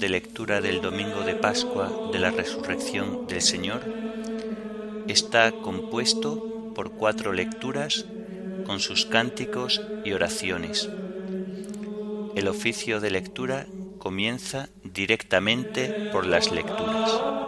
de lectura del domingo de Pascua de la Resurrección del Señor está compuesto por cuatro lecturas con sus cánticos y oraciones. El oficio de lectura comienza directamente por las lecturas.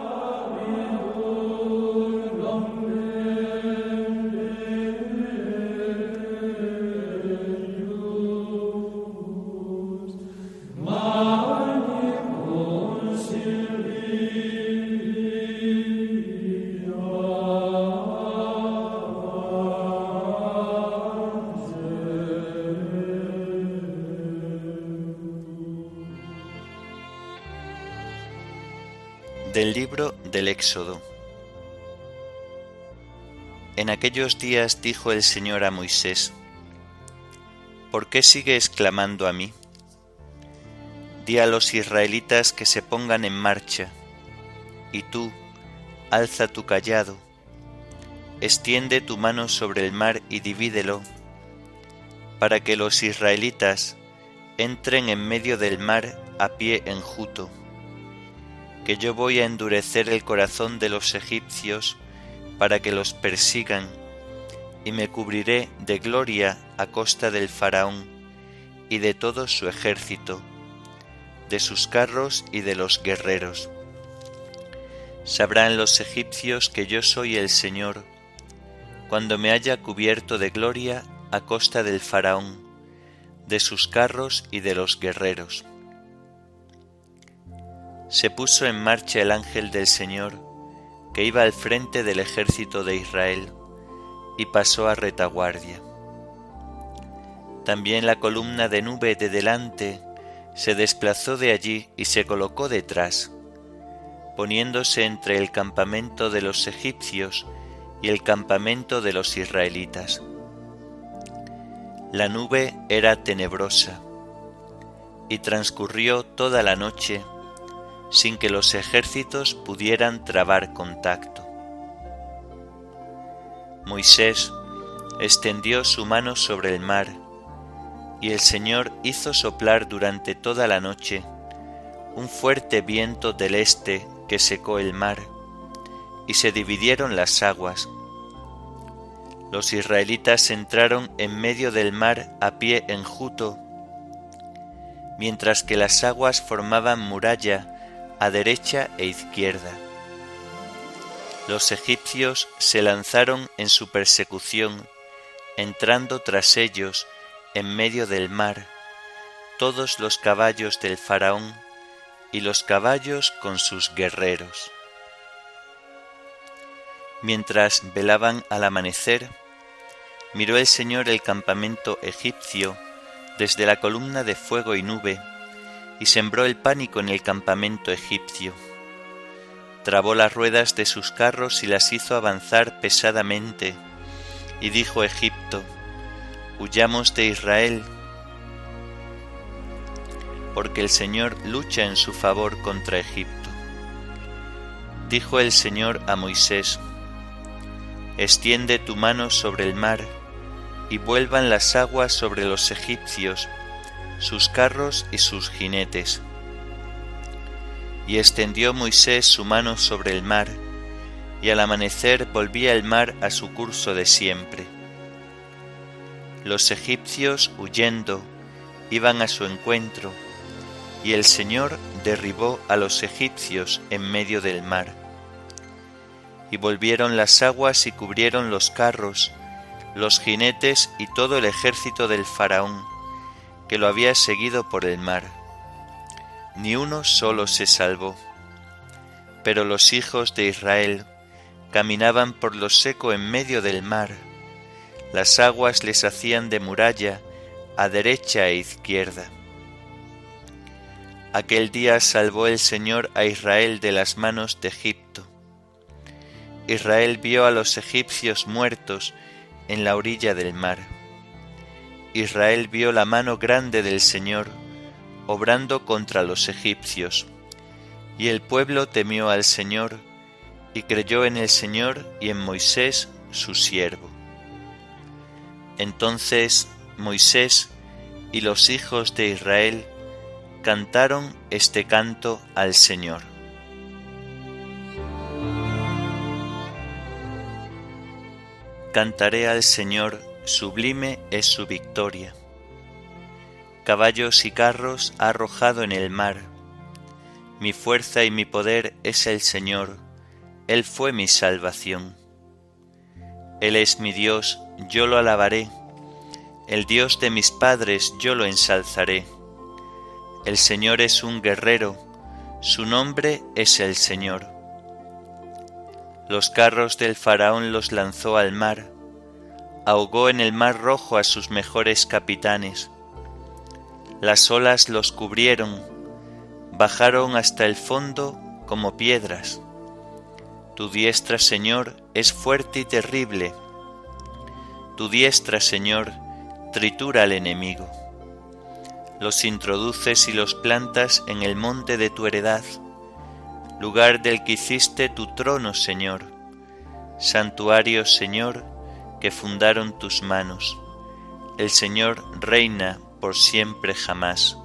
En aquellos días dijo el Señor a Moisés, ¿por qué sigues clamando a mí? Di a los israelitas que se pongan en marcha, y tú, alza tu callado, extiende tu mano sobre el mar y divídelo, para que los israelitas entren en medio del mar a pie enjuto que yo voy a endurecer el corazón de los egipcios para que los persigan, y me cubriré de gloria a costa del faraón y de todo su ejército, de sus carros y de los guerreros. Sabrán los egipcios que yo soy el Señor, cuando me haya cubierto de gloria a costa del faraón, de sus carros y de los guerreros se puso en marcha el ángel del Señor, que iba al frente del ejército de Israel, y pasó a retaguardia. También la columna de nube de delante se desplazó de allí y se colocó detrás, poniéndose entre el campamento de los egipcios y el campamento de los israelitas. La nube era tenebrosa, y transcurrió toda la noche sin que los ejércitos pudieran trabar contacto. Moisés extendió su mano sobre el mar, y el Señor hizo soplar durante toda la noche un fuerte viento del este que secó el mar, y se dividieron las aguas. Los israelitas entraron en medio del mar a pie enjuto, mientras que las aguas formaban muralla a derecha e izquierda. Los egipcios se lanzaron en su persecución, entrando tras ellos en medio del mar, todos los caballos del faraón y los caballos con sus guerreros. Mientras velaban al amanecer, miró el Señor el campamento egipcio desde la columna de fuego y nube, y sembró el pánico en el campamento egipcio. Trabó las ruedas de sus carros y las hizo avanzar pesadamente, y dijo Egipto, Huyamos de Israel, porque el Señor lucha en su favor contra Egipto. Dijo el Señor a Moisés, Extiende tu mano sobre el mar, y vuelvan las aguas sobre los egipcios, sus carros y sus jinetes. Y extendió Moisés su mano sobre el mar, y al amanecer volvía el mar a su curso de siempre. Los egipcios, huyendo, iban a su encuentro, y el Señor derribó a los egipcios en medio del mar. Y volvieron las aguas y cubrieron los carros, los jinetes y todo el ejército del faraón, que lo había seguido por el mar. Ni uno solo se salvó. Pero los hijos de Israel caminaban por lo seco en medio del mar. Las aguas les hacían de muralla a derecha e izquierda. Aquel día salvó el Señor a Israel de las manos de Egipto. Israel vio a los egipcios muertos en la orilla del mar. Israel vio la mano grande del Señor obrando contra los egipcios, y el pueblo temió al Señor, y creyó en el Señor y en Moisés su siervo. Entonces Moisés y los hijos de Israel cantaron este canto al Señor. Cantaré al Señor, sublime es su victoria. Caballos y carros ha arrojado en el mar. Mi fuerza y mi poder es el Señor, Él fue mi salvación. Él es mi Dios, yo lo alabaré. El Dios de mis padres, yo lo ensalzaré. El Señor es un guerrero, su nombre es el Señor. Los carros del faraón los lanzó al mar, ahogó en el mar rojo a sus mejores capitanes. Las olas los cubrieron, bajaron hasta el fondo como piedras. Tu diestra, Señor, es fuerte y terrible. Tu diestra, Señor, tritura al enemigo los introduces y los plantas en el monte de tu heredad, lugar del que hiciste tu trono, Señor, santuario, Señor, que fundaron tus manos. El Señor reina por siempre jamás.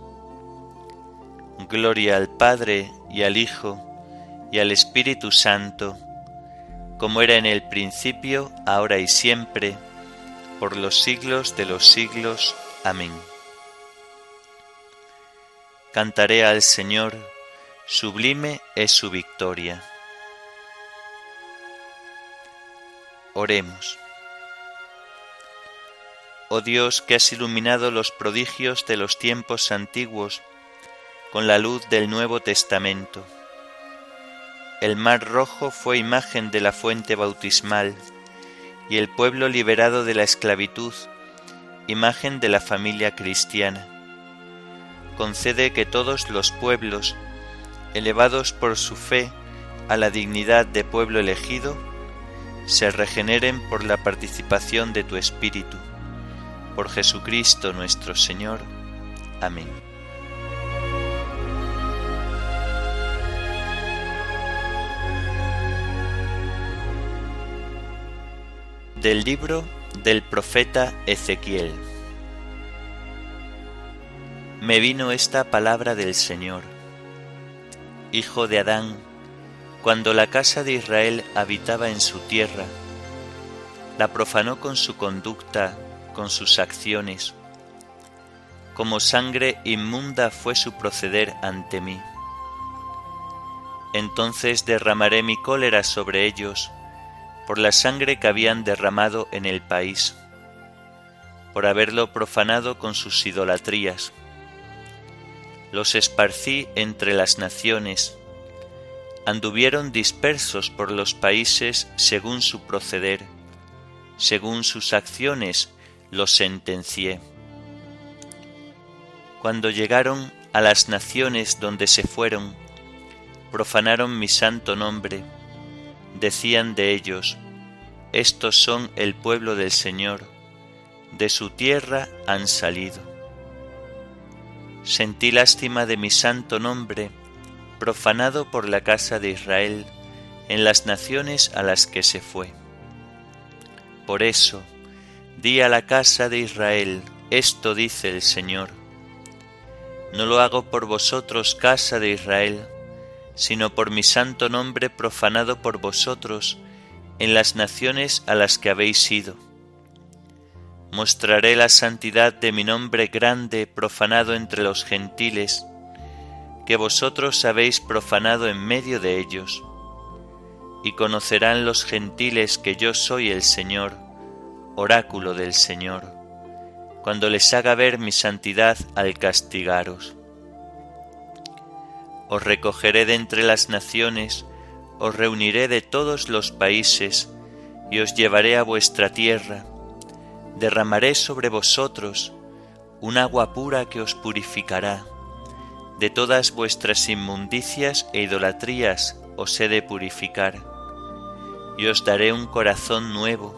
Gloria al Padre y al Hijo y al Espíritu Santo, como era en el principio, ahora y siempre, por los siglos de los siglos. Amén. Cantaré al Señor, sublime es su victoria. Oremos. Oh Dios que has iluminado los prodigios de los tiempos antiguos con la luz del Nuevo Testamento. El mar rojo fue imagen de la fuente bautismal y el pueblo liberado de la esclavitud, imagen de la familia cristiana concede que todos los pueblos, elevados por su fe a la dignidad de pueblo elegido, se regeneren por la participación de tu Espíritu. Por Jesucristo nuestro Señor. Amén. Del libro del profeta Ezequiel me vino esta palabra del Señor. Hijo de Adán, cuando la casa de Israel habitaba en su tierra, la profanó con su conducta, con sus acciones. Como sangre inmunda fue su proceder ante mí. Entonces derramaré mi cólera sobre ellos por la sangre que habían derramado en el país, por haberlo profanado con sus idolatrías los esparcí entre las naciones, anduvieron dispersos por los países según su proceder, según sus acciones los sentencié. Cuando llegaron a las naciones donde se fueron, profanaron mi santo nombre, decían de ellos, estos son el pueblo del Señor, de su tierra han salido sentí lástima de mi santo nombre, profanado por la casa de Israel en las naciones a las que se fue. Por eso, di a la casa de Israel, esto dice el Señor. No lo hago por vosotros, casa de Israel, sino por mi santo nombre profanado por vosotros en las naciones a las que habéis ido Mostraré la santidad de mi nombre grande profanado entre los gentiles, que vosotros habéis profanado en medio de ellos. Y conocerán los gentiles que yo soy el Señor, oráculo del Señor, cuando les haga ver mi santidad al castigaros. Os recogeré de entre las naciones, os reuniré de todos los países, y os llevaré a vuestra tierra, derramaré sobre vosotros un agua pura que os purificará. De todas vuestras inmundicias e idolatrías os he de purificar. Y os daré un corazón nuevo,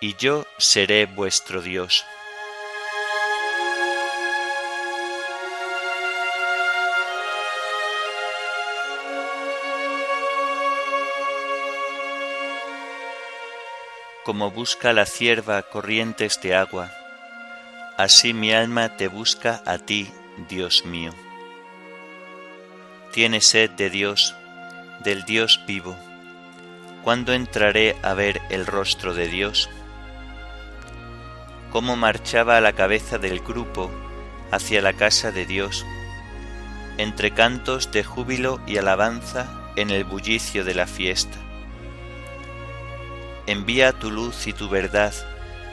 y yo seré vuestro Dios. Como busca la cierva corrientes de agua, así mi alma te busca a ti, Dios mío. Tiene sed de Dios, del Dios vivo. ¿Cuándo entraré a ver el rostro de Dios? Cómo marchaba a la cabeza del grupo hacia la casa de Dios, entre cantos de júbilo y alabanza en el bullicio de la fiesta envía tu luz y tu verdad,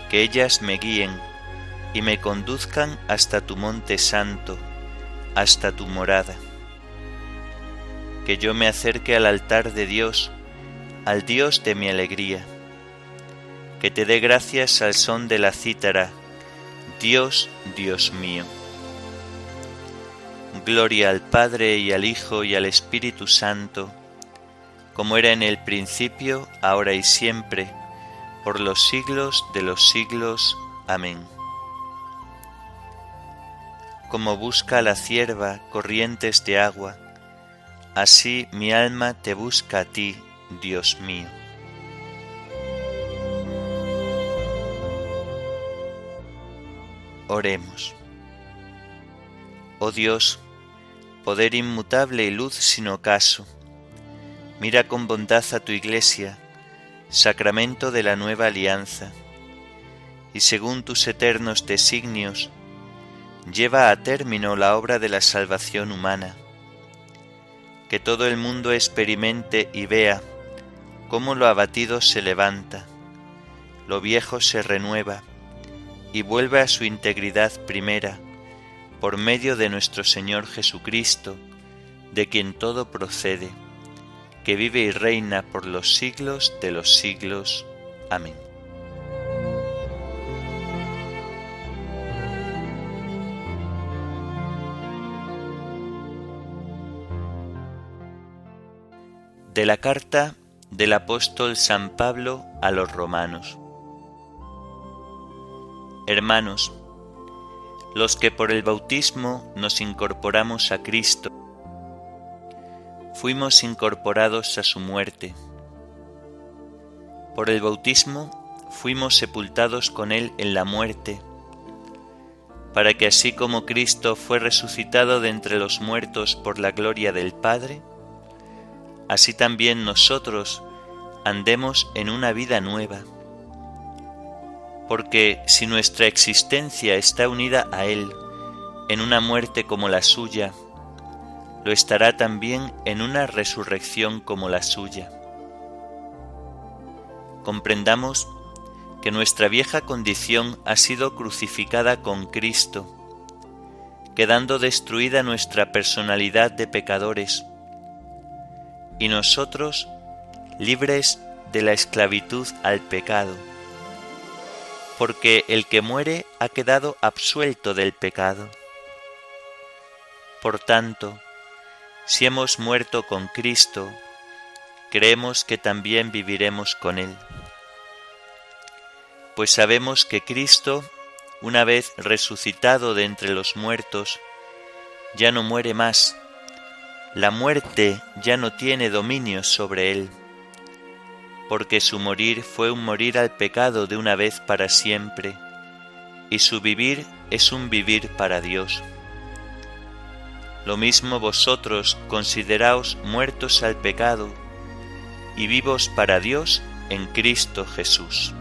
que ellas me guíen y me conduzcan hasta tu monte santo, hasta tu morada. Que yo me acerque al altar de Dios, al Dios de mi alegría. Que te dé gracias al son de la cítara, Dios, Dios mío. Gloria al Padre y al Hijo y al Espíritu Santo, como era en el principio, ahora y siempre, por los siglos de los siglos. Amén. Como busca la cierva corrientes de agua, así mi alma te busca a ti, Dios mío. Oremos. Oh Dios, poder inmutable y luz sin ocaso, Mira con bondad a tu iglesia, sacramento de la nueva alianza, y según tus eternos designios, lleva a término la obra de la salvación humana. Que todo el mundo experimente y vea cómo lo abatido se levanta, lo viejo se renueva y vuelve a su integridad primera, por medio de nuestro Señor Jesucristo, de quien todo procede que vive y reina por los siglos de los siglos. Amén. De la carta del apóstol San Pablo a los romanos. Hermanos, los que por el bautismo nos incorporamos a Cristo, fuimos incorporados a su muerte. Por el bautismo fuimos sepultados con Él en la muerte, para que así como Cristo fue resucitado de entre los muertos por la gloria del Padre, así también nosotros andemos en una vida nueva. Porque si nuestra existencia está unida a Él en una muerte como la suya, lo estará también en una resurrección como la suya. Comprendamos que nuestra vieja condición ha sido crucificada con Cristo, quedando destruida nuestra personalidad de pecadores, y nosotros libres de la esclavitud al pecado, porque el que muere ha quedado absuelto del pecado. Por tanto, si hemos muerto con Cristo, creemos que también viviremos con Él. Pues sabemos que Cristo, una vez resucitado de entre los muertos, ya no muere más. La muerte ya no tiene dominio sobre Él, porque su morir fue un morir al pecado de una vez para siempre, y su vivir es un vivir para Dios. Lo mismo vosotros consideraos muertos al pecado y vivos para Dios en Cristo Jesús.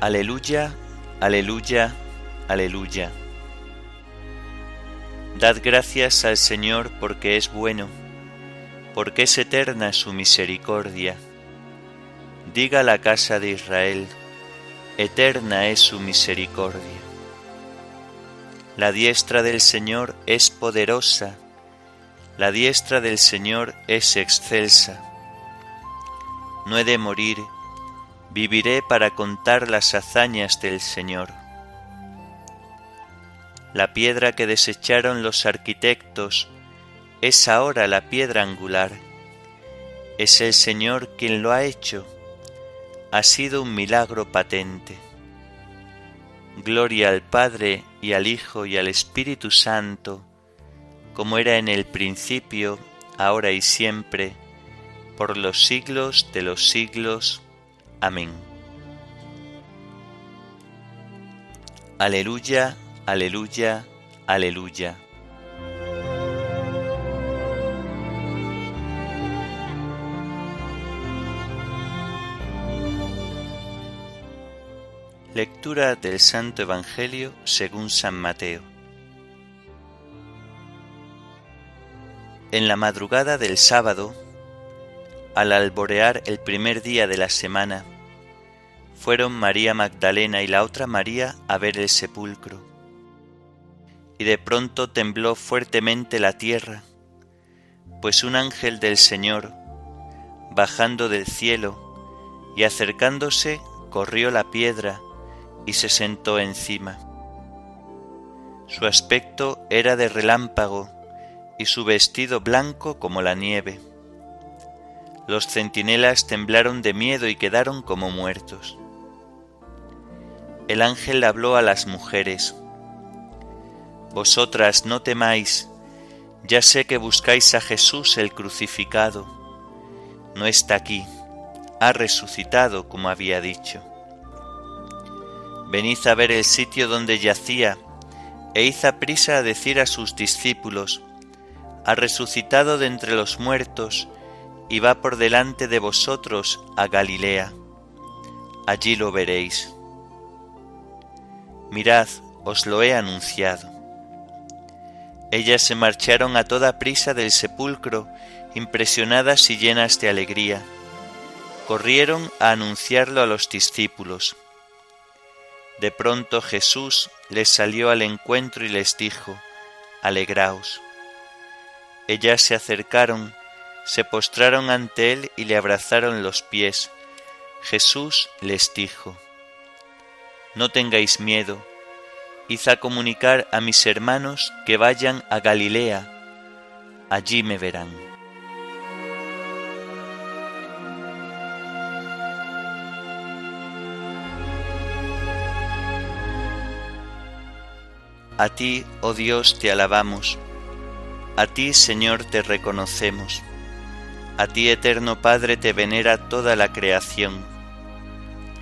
Aleluya, aleluya, aleluya. Dad gracias al Señor porque es bueno, porque es eterna su misericordia Diga la casa de Israel, eterna es su misericordia. La diestra del Señor es poderosa, La diestra del Señor es excelsa. No he de morir, viviré para contar las hazañas del Señor. La piedra que desecharon los arquitectos es ahora la piedra angular. Es el Señor quien lo ha hecho. Ha sido un milagro patente. Gloria al Padre y al Hijo y al Espíritu Santo, como era en el principio, ahora y siempre, por los siglos de los siglos. Amén. Aleluya, aleluya, aleluya. Lectura del Santo Evangelio según San Mateo. En la madrugada del sábado, al alborear el primer día de la semana, fueron María Magdalena y la otra María a ver el sepulcro. Y de pronto tembló fuertemente la tierra, pues un ángel del Señor, bajando del cielo y acercándose, corrió la piedra y se sentó encima. Su aspecto era de relámpago y su vestido blanco como la nieve. Los centinelas temblaron de miedo y quedaron como muertos. El ángel habló a las mujeres. Vosotras no temáis, ya sé que buscáis a Jesús el crucificado. No está aquí, ha resucitado como había dicho. Venid a ver el sitio donde yacía, e hizo prisa a decir a sus discípulos, ha resucitado de entre los muertos, y va por delante de vosotros a Galilea. Allí lo veréis. Mirad, os lo he anunciado. Ellas se marcharon a toda prisa del sepulcro, impresionadas y llenas de alegría. Corrieron a anunciarlo a los discípulos. De pronto Jesús les salió al encuentro y les dijo, Alegraos. Ellas se acercaron, se postraron ante él y le abrazaron los pies. Jesús les dijo, No tengáis miedo, a comunicar a mis hermanos que vayan a Galilea, allí me verán. A ti, oh Dios, te alabamos. A ti, Señor, te reconocemos. A ti, eterno Padre, te venera toda la creación.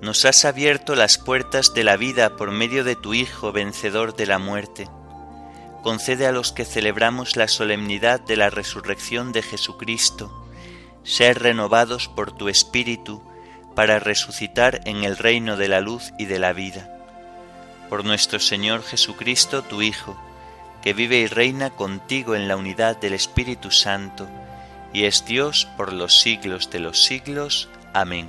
nos has abierto las puertas de la vida por medio de tu Hijo vencedor de la muerte. Concede a los que celebramos la solemnidad de la resurrección de Jesucristo, ser renovados por tu Espíritu para resucitar en el reino de la luz y de la vida. Por nuestro Señor Jesucristo, tu Hijo, que vive y reina contigo en la unidad del Espíritu Santo, y es Dios por los siglos de los siglos. Amén.